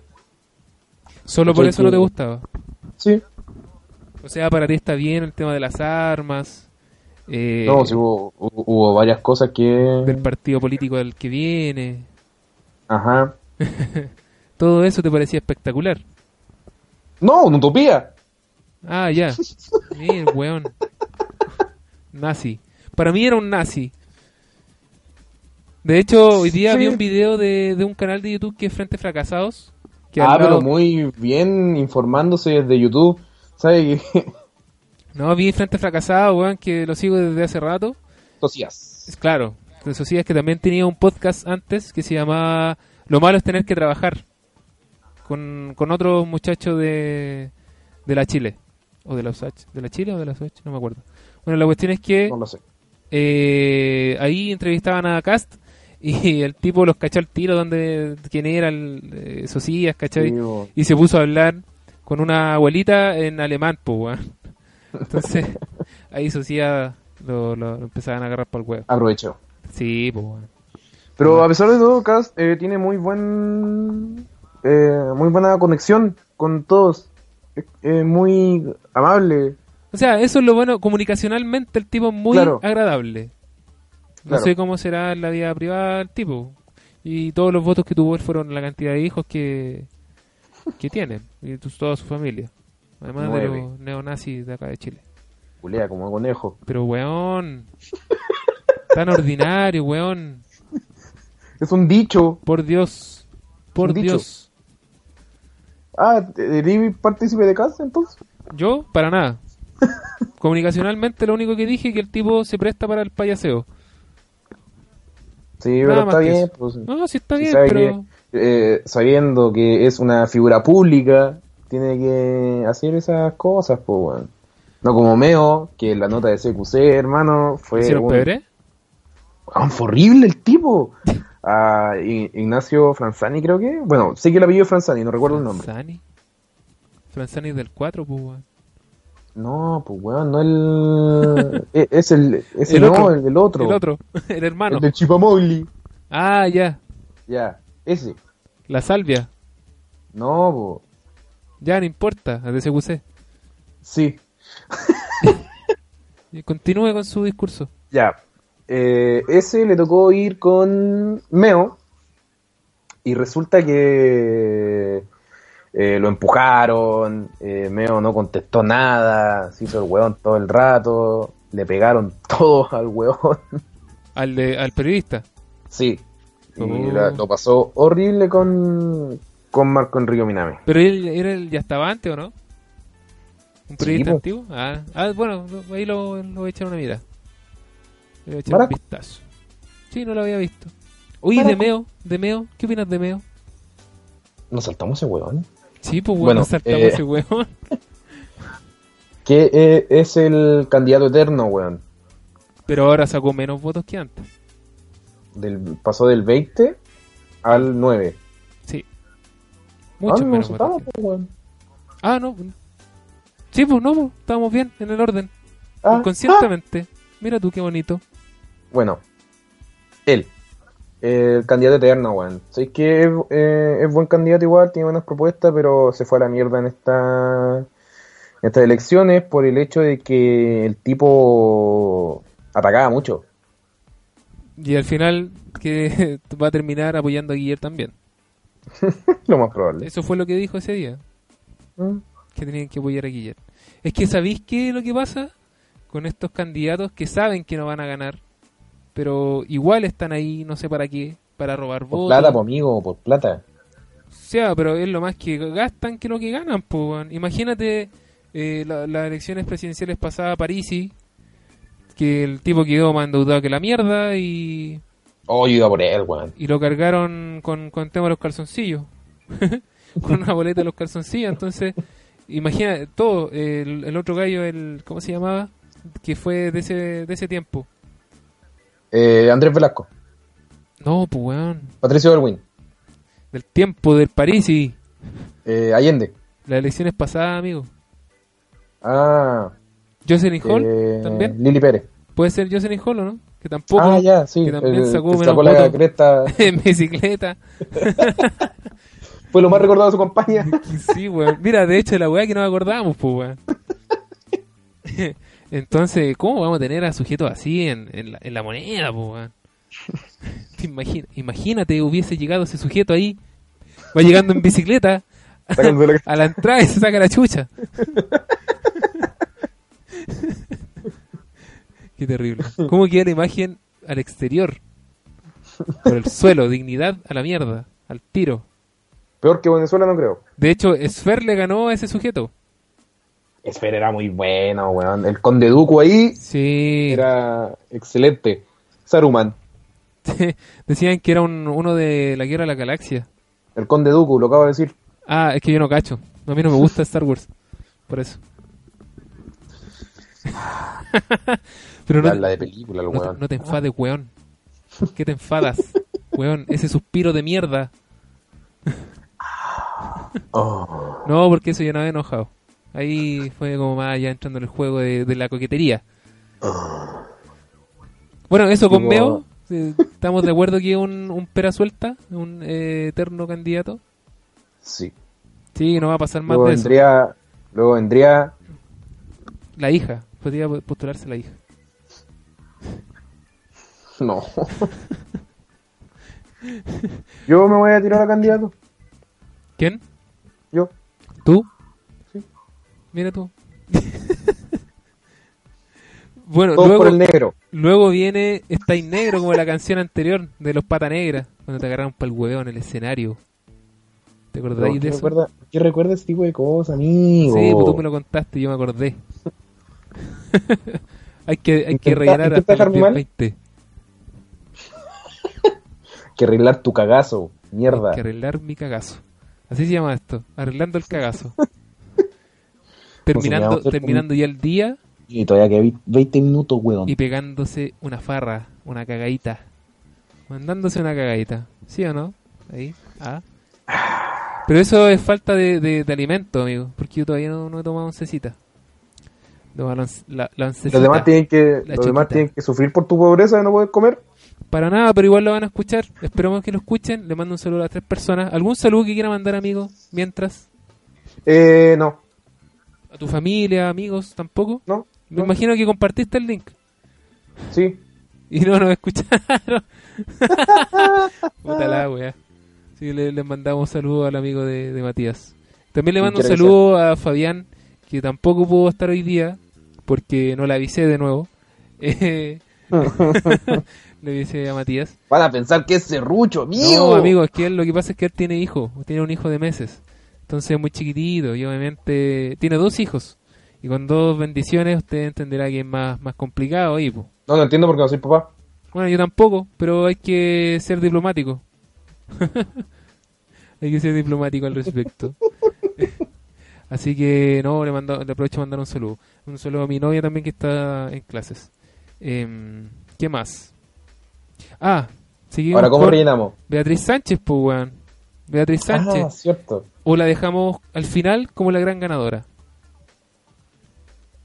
Solo por eso no te gustaba. Sí, O sea, para ti está bien el tema de las armas, eh, no, sí hubo, hubo- hubo varias cosas que... del partido político del que viene. Ajá. Todo eso te parecía espectacular. No, una utopía. Ah, ya. Mira, weón. Nazi. Para mí era un nazi. De hecho, hoy día Sí. vi un video de, de un canal de YouTube que es Frente Fracasados. Que ah, lado- pero muy bien informándose desde YouTube. ¿Sabes? No, vi Frente Fracasados, weón, que lo sigo desde hace rato. Es claro. Es que también tenía un podcast antes que se llamaba Lo malo es tener que trabajar. Con, con otro muchacho de, de la Chile. O de la USACH. ¿De la Chile o de la USACH? No me acuerdo. Bueno, la cuestión es que No lo sé. eh, ahí entrevistaban a Cast y el tipo los cachó al tiro donde quién era el eh, Socias, ¿cachai? Sí, bo. Y se puso a hablar con una abuelita en alemán, pues, weón. Entonces, ahí Socias lo, lo, lo empezaban a agarrar por el huevo. Aprovecho. Sí, pues, weón. Pero a pesar de todo, Cast eh, tiene muy buen eh, muy buena conexión con todos. Es es muy amable. O sea, eso es lo bueno, comunicacionalmente el tipo es muy Claro. agradable. No sé cómo será en la vida privada el tipo. Y todos los votos que tuvo él fueron la cantidad de hijos que, que tiene. Y toda su familia. Además de Nueve. los neonazis de acá de Chile. Culea como conejo. Pero, weón. Tan ordinario, weón. Es un dicho. Por Dios. Por Un dicho. Dios. Ah, ¿eres partícipe de Cast entonces? Yo, para nada. Comunicacionalmente lo único que dije es que el tipo se presta para el payaseo. Sí, Nada pero está bien. Pues, No, sí está si bien, pero... que, eh, sabiendo que es una figura pública, tiene que hacer esas cosas, pues, weón. No como Meo, que la nota de CQC, hermano, fue. ¿Hicieron un- pebre? Fue horrible el tipo. A Ignacio Franzani, creo que. Bueno, sé que el apellido es Franzani, no recuerdo el nombre. Franzani. Franzani del 4, pues, weón. No, pues, weón, no el. e- es el. Ese El no, otro. el del otro. El otro, el hermano. El de Chipamogli. Ah, ya. Ya, ese. La salvia. No, po. Ya, no importa, de CQC. Sí. Y Continúe con su discurso. Ya. Eh, ese le tocó ir con Meo. Y resulta que eh, lo empujaron. eh, Meo no contestó nada. Se hizo el weón todo el rato. Le pegaron todo al weón. Al, de, al periodista. sí. Y Oh. la- lo pasó horrible con, con Marco Enrique Miname. Pero él, era el ya estaba antes, ¿o no? ¿Un periodista po. antiguo? Ah, ah, bueno, ahí lo, lo voy a echar una mirada. Le voy a echar un vistazo. Sí, no lo había visto. Oye, de Baraco. Meo, de Meo, ¿qué opinas de Meo? Nos saltamos ese weón. Sí, pues bueno, Bueno, saltamos eh, ese weón. Que eh, es el candidato eterno, weón. Pero ahora sacó menos votos que antes. Del, pasó del 20 al 9. Sí. Ah, Mucho no, menos nos votos. pues, weón. Ah, no. Sí, pues no, pues, estábamos bien en el orden. Ah, Inconscientemente. Mira tú qué bonito. Bueno, él, el candidato eterno, weón. Sé que es, eh, es buen candidato igual, tiene buenas propuestas, pero se fue a la mierda en esta en estas elecciones por el hecho de que el tipo atacaba mucho. Y al final que va a terminar apoyando a Guillermo también. Lo más probable. Eso fue lo que dijo ese día. Mm. Que tenían que apoyar a Guillermo. Es que ¿sabéis qué es lo que pasa? Con estos candidatos que saben que no van a ganar. Pero igual están ahí, no sé para qué. Para robar Por votos. plata, por amigo, por plata. O sea, pero es lo más que gastan que lo que ganan, weón. Imagínate eh, la- las elecciones presidenciales pasadas a Parisi, que el tipo quedó más endeudado que la mierda y, Oh, yo iba por él, weón. y lo cargaron con, con el tema de los calzoncillos. con una boleta de los calzoncillos. Entonces, imagina todo. El, el otro gallo, el ¿cómo se llamaba? Que fue de ese, de ese tiempo. Eh, Andrés Velasco, No, pues weón. Patricio Berwin. Del tiempo del París y Eh, Allende. las elecciones pasadas, amigo. Ah. Jocelyn Hall eh, también. Lili Pérez. Puede ser Jocelyn Hall, ¿o no? Que tampoco Ah, ya, sí. que también el- sacó que sacó la votos. cresta. en bicicleta. Fue lo más recordado de su campaña. Sí, weón. Mira, de hecho, la weá que no acordamos, pues, weón. Entonces, ¿cómo vamos a tener a sujetos así en, en, la, en la moneda? Te imagina- imagínate, hubiese llegado ese sujeto ahí, va llegando en bicicleta la- a la entrada y se saca la chucha. Qué terrible. ¿Cómo queda la imagen al exterior? Por el suelo, dignidad a la mierda, al tiro. Peor que Venezuela, no creo. De hecho, Sfer le ganó a ese sujeto. Esfera era muy bueno, weón. El Conde Duco ahí Sí. era excelente. Saruman. Decían que era un- uno de la Guerra de la Galaxia. El Conde Duco, lo acabo de decir. Ah, es que yo no cacho. A mí no me gusta Star Wars. Por eso. Pero no, La, de película, el no, te, weón. no te enfades, weón. ¿Qué te enfadas? Weón, ese suspiro de mierda. Oh. No, porque eso ya no había enojado. Ahí fue como más ya entrando en el juego de, de la coquetería. Bueno, eso con eh, ¿Estamos de acuerdo que es un, un pera suelta? ¿Un eh, eterno candidato? Sí. Sí, no va a pasar más Luego de eso. vendría, luego vendría La hija. Podría postularse la hija. No. Yo me voy a tirar a candidato. ¿Quién? Yo. ¿Tú? Mira tú. bueno, luego, por el negro. luego viene Estáis Negro como la canción anterior de los Pata Negra, cuando te agarraron para el hueveo en el escenario. ¿Te acordáis ¿Qué de eso? recuerda, ¿Qué recuerda ese tipo de cosas, amigo? Sí, pues tú me lo contaste y yo me acordé. hay que, hay que rellenar hasta los dejarme mal. 20. Que arreglar tu cagazo. Mierda. Hay que arreglar mi cagazo. Así se llama esto, arreglando el cagazo. Terminando, terminando ya el día Y todavía que 20 minutos, weón. y pegándose una farra, una cagadita. Mandándose una cagadita. ¿Sí o no? Ahí. Ah. Pero eso es falta de, de, de alimento, amigo. Porque yo todavía no, no he tomado oncecita. No, la, once- la, la oncecita. Los demás tienen que, los demás tienen que sufrir por tu pobreza de no poder comer. Para nada, pero igual lo van a escuchar. Esperemos que lo escuchen. Le mando un saludo a las tres personas. ¿Algún saludo que quiera mandar, amigo? Mientras. Eh, no. ¿A tu familia, amigos? ¿Tampoco? No. Me no. imagino que compartiste el link. Sí. Y no nos escucharon. Puta la wea. Sí, le, le mandamos saludos al amigo de, de Matías. También le mando un saludo a Fabián, que tampoco pudo estar hoy día, porque no le avisé de nuevo. Eh, le avisé a Matías. Van a pensar que es serrucho, amigo. No, amigo, es que él, lo que pasa es que él tiene hijo, tiene un hijo de meses. Entonces es muy chiquitito y obviamente tiene dos hijos. Y con dos bendiciones usted entenderá que es más, más complicado ahí, po. No, no entiendo por qué no soy papá. Bueno, yo tampoco, pero hay que ser diplomático. hay que ser diplomático al respecto. Así que, no, le, mando, le aprovecho a mandar un saludo. Un saludo a mi novia también que está en clases. Em, ¿Qué más? Ah, seguimos Ahora, ¿cómo rellenamos? Beatriz Sánchez, pues, weón. Beatriz Sánchez. Ah, cierto. O la dejamos al final como la gran ganadora.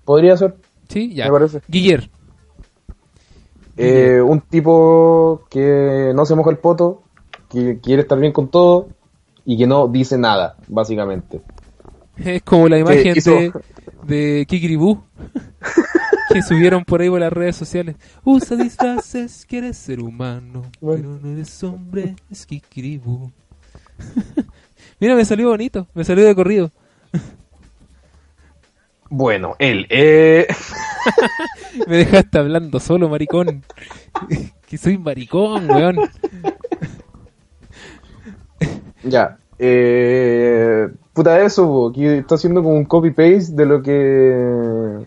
Podría ser, ¿Sí? Ya. me parece. Guiller. Eh, un tipo que no se moja el poto, que quiere estar bien con todo y que no dice nada, básicamente. Es como la imagen hizo- de, de Kikiribú que subieron por ahí por las redes sociales. Usa disfraces, quieres ser humano, Bueno. pero no eres hombre, es Kikiribú. Mira, me salió bonito, me salió de corrido. Bueno, él, eh... Me dejaste hablando solo, maricón. que soy maricón, weón. Ya. Eh, puta eso, que está haciendo como un copy paste de lo que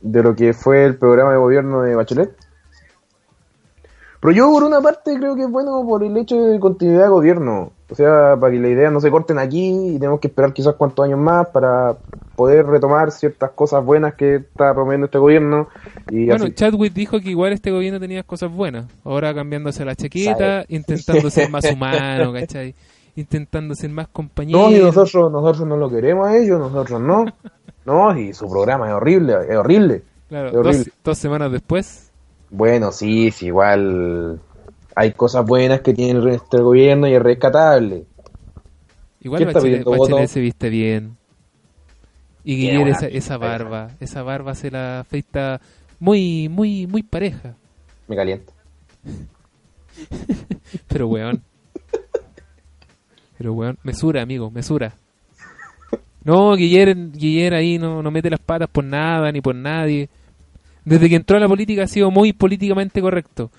de lo que fue el programa de gobierno de Bachelet. Pero yo por una parte creo que es bueno por el hecho de continuidad de gobierno. O sea, para que la idea no se corten aquí y tenemos que esperar quizás cuántos años más para poder retomar ciertas cosas buenas que está promoviendo este gobierno. Y Bueno, así. Chadwick dijo que igual este gobierno tenía cosas buenas. Ahora cambiándose la chaqueta, Sabe. intentando ser más humano, ¿cachai? intentando ser más compañero. No, y nosotros, nosotros no lo queremos a ellos, nosotros no. No, y su programa es horrible, es horrible. Claro, es horrible. dos, dos semanas después. Bueno, sí, sí, igual hay cosas buenas que tiene este gobierno y es rescatable. Igual ¿Quién está Bachelet, pidiendo Bachelet se viste bien. Y Guillermo esa, barba, esa barba se la afeita muy, muy, muy pareja. Me calienta. Pero weón. Pero weón, mesura, amigo, mesura. No, Guiller, Guiller ahí no, no mete las patas por nada ni por nadie. Desde que entró a la política ha sido muy políticamente correcto.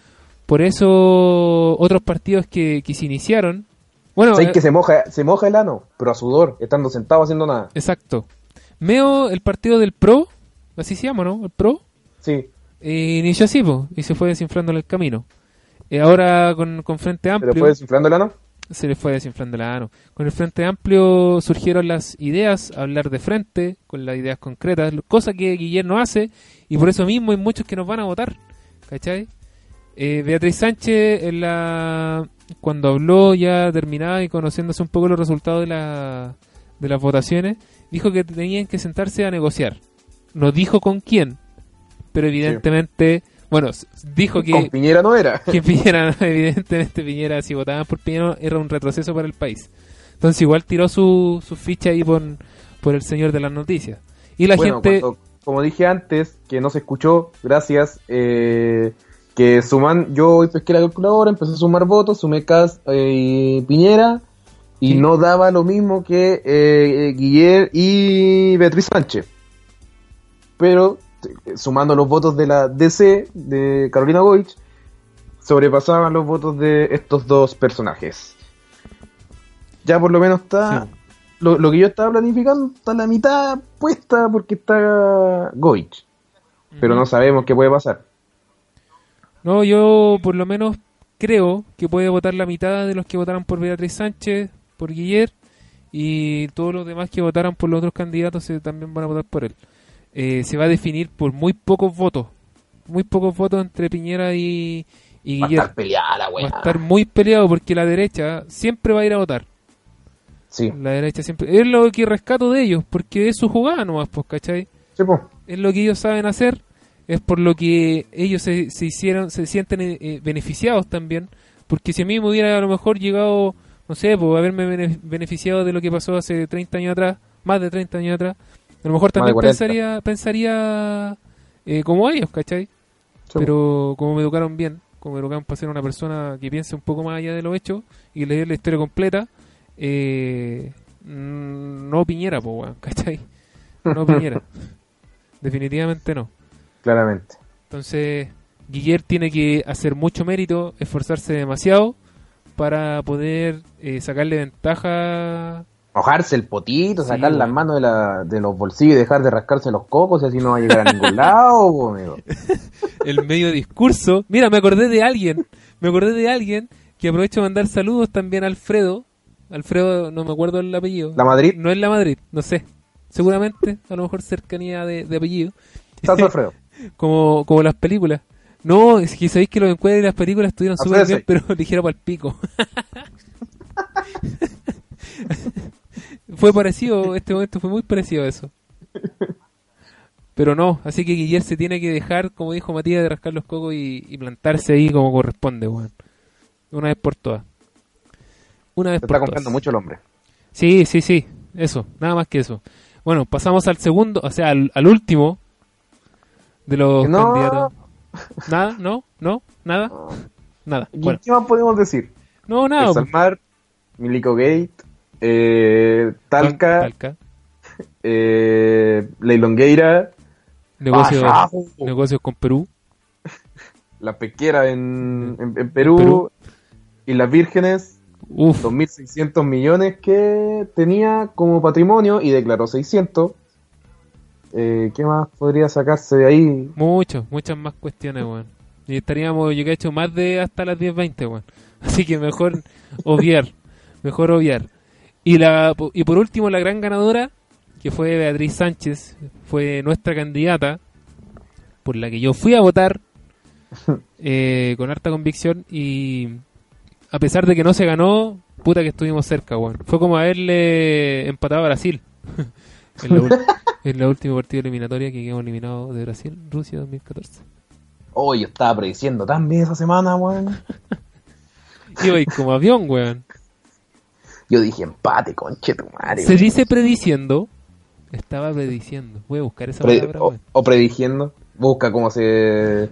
Por eso otros partidos que, que se iniciaron... Bueno, ¿Sabes eh, que se moja, se moja el ano? Pero a sudor, estando sentado haciendo nada. exacto. Meo, el partido del PRO, así se llama, ¿no? El PRO, Sí, eh, inició así, po, y se fue desinflando en el camino. Eh, ahora con, con Frente Amplio... pero fue desinflando el ano. se le fue desinflando la mano. Con el Frente Amplio surgieron las ideas, hablar de frente, con las ideas concretas, cosa que Guillermo hace, y por eso mismo hay muchos que nos van a votar. ¿Cachai? Eh, Beatriz Sánchez, en la, cuando habló ya terminada y conociéndose un poco los resultados de, la, de las votaciones, dijo que tenían que sentarse a negociar. No dijo con quién, pero evidentemente, bueno, dijo que Con Piñera no era. que Piñera, evidentemente Piñera, si votaban por Piñera, era un retroceso para el país. Entonces igual tiró su, su ficha ahí por, por el señor de las noticias. Y la bueno, gente... cuando- como dije antes, que no se escuchó, gracias, eh, que suman, yo hoy pesqué la calculadora, empecé a sumar votos, sumé Cas eh, y Piñera, y Sí. no daba lo mismo que eh, Guiller y Beatriz Sánchez. Pero, eh, sumando los votos de la DC, de Carolina Goich, sobrepasaban los votos de estos dos personajes. Ya por lo menos está Sí. lo, lo que yo estaba planificando está la mitad puesta porque está Goich. Pero no sabemos qué puede pasar. No, yo por lo menos creo que puede votar la mitad de los que votaran por Beatriz Sánchez, por Guiller, y todos los demás que votaran por los otros candidatos eh, también van a votar por él. Eh, se va a definir por muy pocos votos. Muy pocos votos entre Piñera y, y Va a estar peleada la Va a estar muy peleado porque la derecha siempre va a ir a votar. Sí, La derecha siempre. Es lo que rescato de ellos, porque es su jugada nomás, pues, ¿cachai? sí, po. Es lo que ellos saben hacer, es por lo que ellos se, se hicieron, se sienten eh, eh, beneficiados también. Porque si a mí me hubiera a lo mejor llegado, no sé, pues haberme bene- beneficiado de lo que pasó hace 30 años atrás, más de 30 años atrás, a lo mejor también 40. pensaría, pensaría eh, como ellos, ¿cachai? Sí. Pero como me educaron bien, como me educaron para ser una persona que piense un poco más allá de lo hecho y leer la historia completa, eh, no Piñera, po, ¿cachai? No Piñera. Definitivamente no. Claramente. Entonces, Guiller tiene que hacer mucho mérito, esforzarse demasiado para poder eh, sacarle ventaja. Mojarse el potito, Sí, sacar las weón. manos de, la, de los bolsillos y dejar de rascarse los cocos y así no va a llegar a ningún lado, amigo. el medio discurso. Mira, me acordé de alguien, me acordé de alguien que aprovecho de mandar saludos también a Alfredo. Alfredo, no me acuerdo el apellido. La Madrid, No es la Madrid, no sé. Seguramente, a lo mejor cercanía de, de apellido. Tazo Alfredo. Como, como las películas. No, es que sabéis que los encuadres de las películas estuvieron súper bien, pero ligero para el pico. fue parecido, este momento fue muy parecido a eso. Pero no, así que Guillermo se tiene que dejar, como dijo Matías, de rascar los cocos y, y plantarse ahí como corresponde, weón. Una vez por todas. Una vez Se por está todas. confiando mucho el hombre. Sí, sí, sí, eso, nada más que eso. Bueno, pasamos al segundo, o sea, al, al último de los No. candidatos. Nada, no, no, nada, nada. ¿Y Bueno, ¿Qué más podemos decir? no, nada. El Salmar, Milico Gate, eh, Talca, Talca. eh, Leilongueira, Negocios, Pajajo. negocios con Perú. la pesquera en, en- en Perú, Perú. y las vírgenes, Uf, 2.600 millones que tenía como patrimonio y declaró 600. Eh, ¿Qué más podría sacarse de ahí? muchos, muchas más cuestiones, weón. Y estaríamos, yo que he hecho más de hasta las 10.20, weón. Así que mejor obviar, mejor obviar. Y, la, y por último, la gran ganadora, que fue Beatriz Sánchez, fue nuestra candidata, por la que yo fui a votar eh, con harta convicción y a pesar de que no se ganó, Puta que estuvimos cerca, weón. Fue como haberle empatado a Brasil. en, la ul- en la última partida eliminatoria que quedamos eliminados de Brasil, Rusia 2014. Oh, yo estaba prediciendo tan bien esa semana, weón. Iba ahí como avión, weón. Yo dije empate, conche tu madre. Se weón. dice prediciendo. Estaba prediciendo. Voy a buscar esa Pre- palabra, o, weón. o predigiendo. Busca cómo se.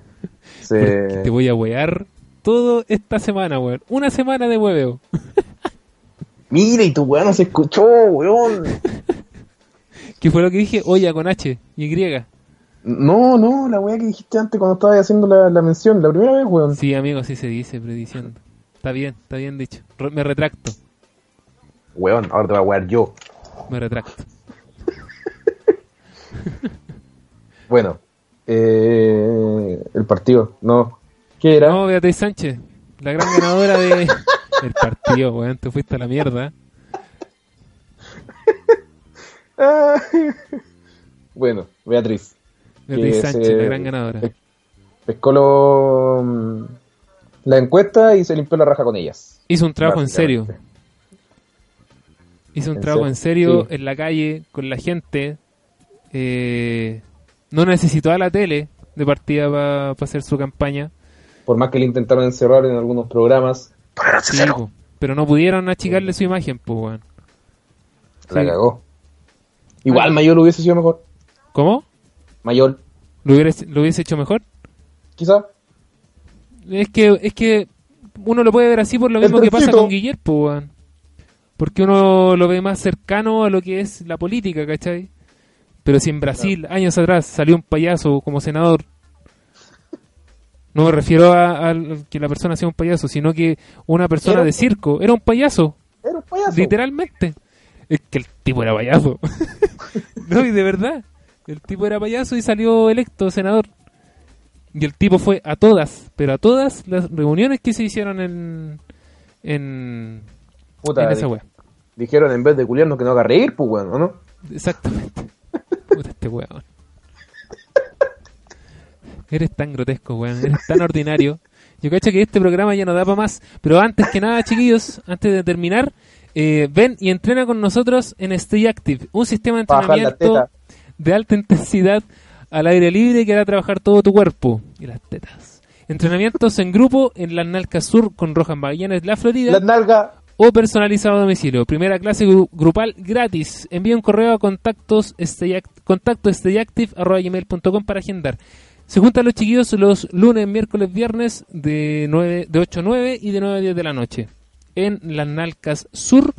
Te voy a wear toda esta semana, weón. Una semana de hueveo. Mira, y tu weón no se escuchó, weón. ¿Qué fue lo que dije? Olla con H y Y. No, no, la weá que dijiste antes cuando estabas haciendo la, la mención, la primera vez, weón. Sí, amigo, así se dice, prediciendo. Está bien, está bien dicho. Re- me retracto, Weón, ahora te voy a wear yo. me retracto. Bueno, eh, el partido, no. ¿Qué era? No, Beatriz Sánchez, la gran ganadora de el partido, weón. Te fuiste a la mierda. Ah. bueno, Beatriz. Beatriz Sánchez, se- la gran ganadora. pe- Pescó lo- mm, la encuesta y se limpió la raja con ellas. Hizo un trabajo en serio. Hizo un ¿En trabajo en serio Sí. en la calle, con la gente. Eh, no necesitó a la tele de partida para hacer su campaña. Por más que le intentaron encerrar en algunos programas, Sí, pero no pudieron achicarle su imagen, pues, weón. la Sí. cagó. Igual. Mayor hubiese sido mejor. ¿Cómo? Mayor, ¿Lo hubiese, ¿Lo hubiese hecho mejor? quizá. Es que, es que uno lo puede ver así por lo mismo que pasa con Guillermo. Porque uno lo ve más cercano a lo que es la política, ¿cachai? Pero si en Brasil, años atrás, salió un payaso como senador, no me refiero a, a que la persona sea un payaso, sino que una persona de circo era un payaso, Era un payaso. literalmente. Es que el tipo era payaso. no, y de verdad. El tipo era payaso y salió electo senador. Y el tipo fue a todas, pero a todas las reuniones que se hicieron en, en, Puta, en esa di- wea. dijeron en vez de culiarnos que no haga reír, pues weón, ¿o ¿no? Exactamente. Puta este weón. Eres tan grotesco, weón. Eres tan ordinario. Yo cacho que este programa ya no da para más. Pero antes que nada, chiquillos, antes de terminar, eh, ven y entrena con nosotros en Stay Active, un sistema de entrenamiento de alta intensidad al aire libre que hará trabajar todo tu cuerpo y las tetas. Entrenamientos en grupo en las Nalcas Sur con Rojas Magallanes, La Florida o personalizado a domicilio. Primera clase gru- grupal gratis. Envía un correo a contactos contacto stayactive@gmail.com para agendar. Se juntan los chiquillos los lunes, miércoles, viernes de, 9, de 8 a 9 y de 9 a 10 de la noche. En las Nalcas Sur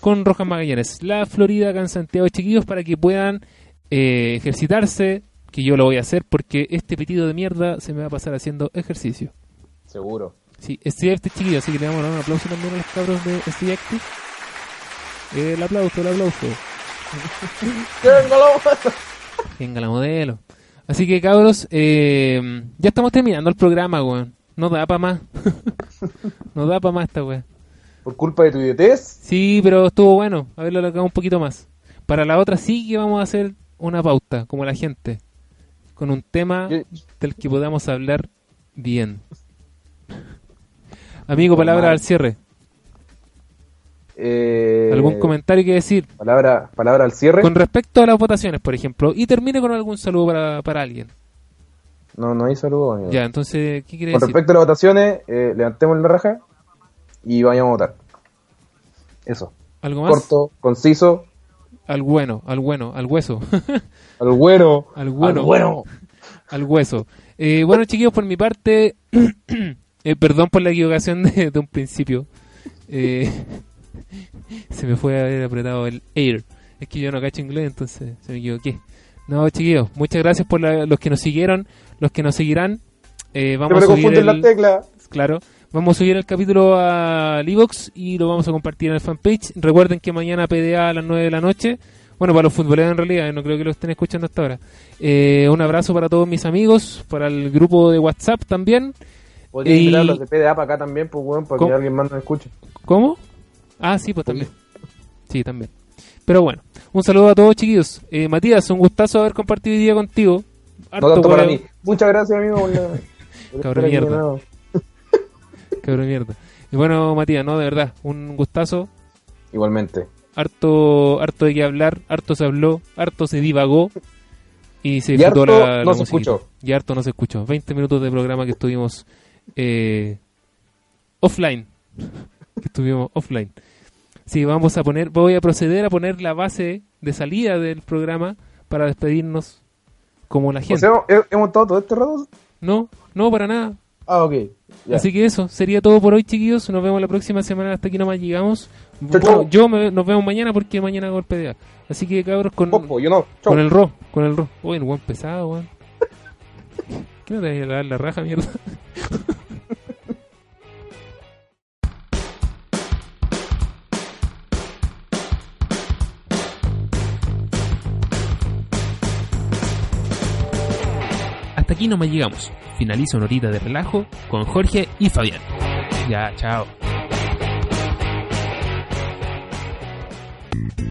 con Rojas Magallanes. La Florida acá en Santiago, chiquillos, para que puedan eh, ejercitarse. Que yo lo voy a hacer porque este pitido de mierda se me va a pasar haciendo ejercicio. Seguro. Sí, Stay Active chiquillos, así que le damos un aplauso también a los cabros de Stay Active. Eh, el aplauso, el aplauso. Venga la modelo. Así que cabros, eh, ya estamos terminando el programa, weón. No da para más. no da para más esta weón. Por culpa de tu idiotez. Sí, pero estuvo bueno. A ver, lo un poquito más. Para la otra sí que vamos a hacer una pauta, como la gente. Con un tema del que podamos hablar bien. Amigo, palabra al cierre. Eh, ¿Algún comentario que decir? Palabra, palabra al cierre. Con respecto a las votaciones, por ejemplo. Y termine con algún saludo para, para alguien. No, no hay saludo, amigo. Ya, entonces, ¿qué quiere Con decir? respecto a las votaciones, eh, levantemos la raja y vayamos a votar. Eso. ¿Algo más? Corto, conciso, Al bueno, al bueno, al hueso. al bueno. al bueno. Al bueno. al hueso. Eh, bueno, chiquillos, por mi parte, eh, perdón por la equivocación de, de un principio. Eh, se me fue a haber apretado el air. Es que yo no cacho inglés, entonces se me equivoqué. No, chiquillos, muchas gracias por la- los que nos siguieron, los que nos seguirán. Eh, vamos me a subir el, las teclas. Claro. Vamos a subir el capítulo a Livox y lo vamos a compartir en el fanpage. Recuerden que mañana PDA a las 9 de la noche. Bueno, para los futboleros en realidad, no creo que lo estén escuchando hasta ahora. Eh, un abrazo para todos mis amigos, para el grupo de WhatsApp también. Podrían Y- invitar a los de PDA para acá también, pues, weón, para ¿Cómo? que alguien más nos escuche. ¿Cómo? Ah, sí, pues también. Sí, también. Pero bueno, un saludo a todos chiquillos. Eh, Matías, un gustazo haber compartido hoy día contigo. No Harto tanto para mí. Muchas gracias, amigo. por la- por Cabrón mierda. Cabrón mierda. Y bueno, Matías, no, de verdad, un gustazo. Igualmente. Harto, harto de qué hablar, harto se habló, harto se divagó. Y se Y harto la, la no se escuchó. Y harto no se escuchó. 20 minutos de programa que estuvimos eh, offline. que estuvimos offline. Sí, vamos a poner, voy a proceder a poner la base de salida del programa para despedirnos como la O gente. sea, ¿he- ¿hemos estado todo este rato? No, no, para nada. Ah, ok. Ya. Así que eso, sería todo por hoy, chiquillos. Nos vemos la próxima semana. Hasta aquí nomás llegamos. Chau, Bueno, chau. yo me- nos vemos mañana porque mañana PDA. Así que cabros, con, Popo, yo no. Chau. con el ro, con el ro. Uy, el buen pesado, weón. ¿Qué no te vas a dar la raja, mierda? aquí nomás llegamos. Finaliza una horita de relajo con Jorge y Fabián. Ya, chao.